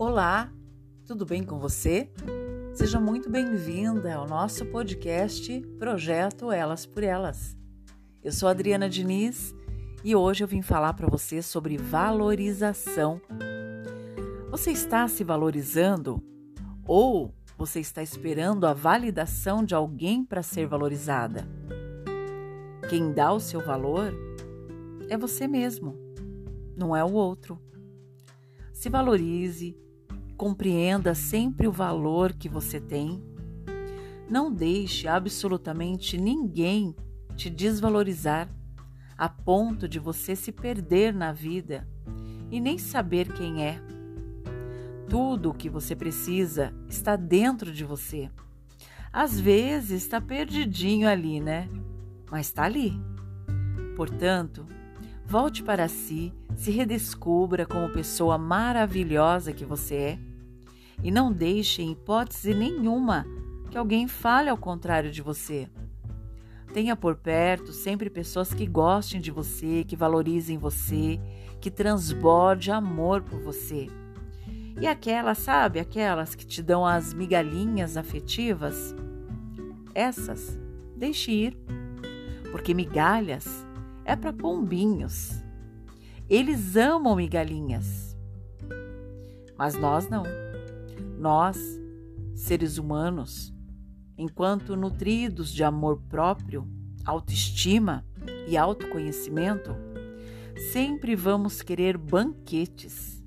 Olá, tudo bem com você? Seja muito bem-vinda ao nosso podcast Projeto Elas por Elas. Eu sou Adriana Diniz e hoje eu vim falar para você sobre valorização. Você está se valorizando ou você está esperando a validação de alguém para ser valorizada? Quem dá o seu valor é você mesmo, não é o outro. Se valorize, compreenda sempre o valor que você tem. Não deixe absolutamente ninguém te desvalorizar a ponto de você se perder na vida e nem saber quem é. Tudo o que você precisa está dentro de você. Às vezes está perdidinho ali, né? Mas está ali. Portanto, volte para si se redescubra como pessoa maravilhosa que você é e não deixe em hipótese nenhuma que alguém fale ao contrário de você. Tenha por perto sempre pessoas que gostem de você, que valorizem você, que transborde amor por você. E aquelas, sabe, aquelas que te dão as migalhinhas afetivas, essas deixe ir, porque migalhas é para pombinhos eles amam migalhinhas. Mas nós não. Nós, seres humanos, enquanto nutridos de amor próprio, autoestima e autoconhecimento, sempre vamos querer banquetes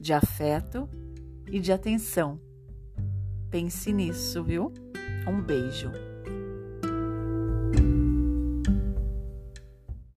de afeto e de atenção. Pense nisso, viu? Um beijo.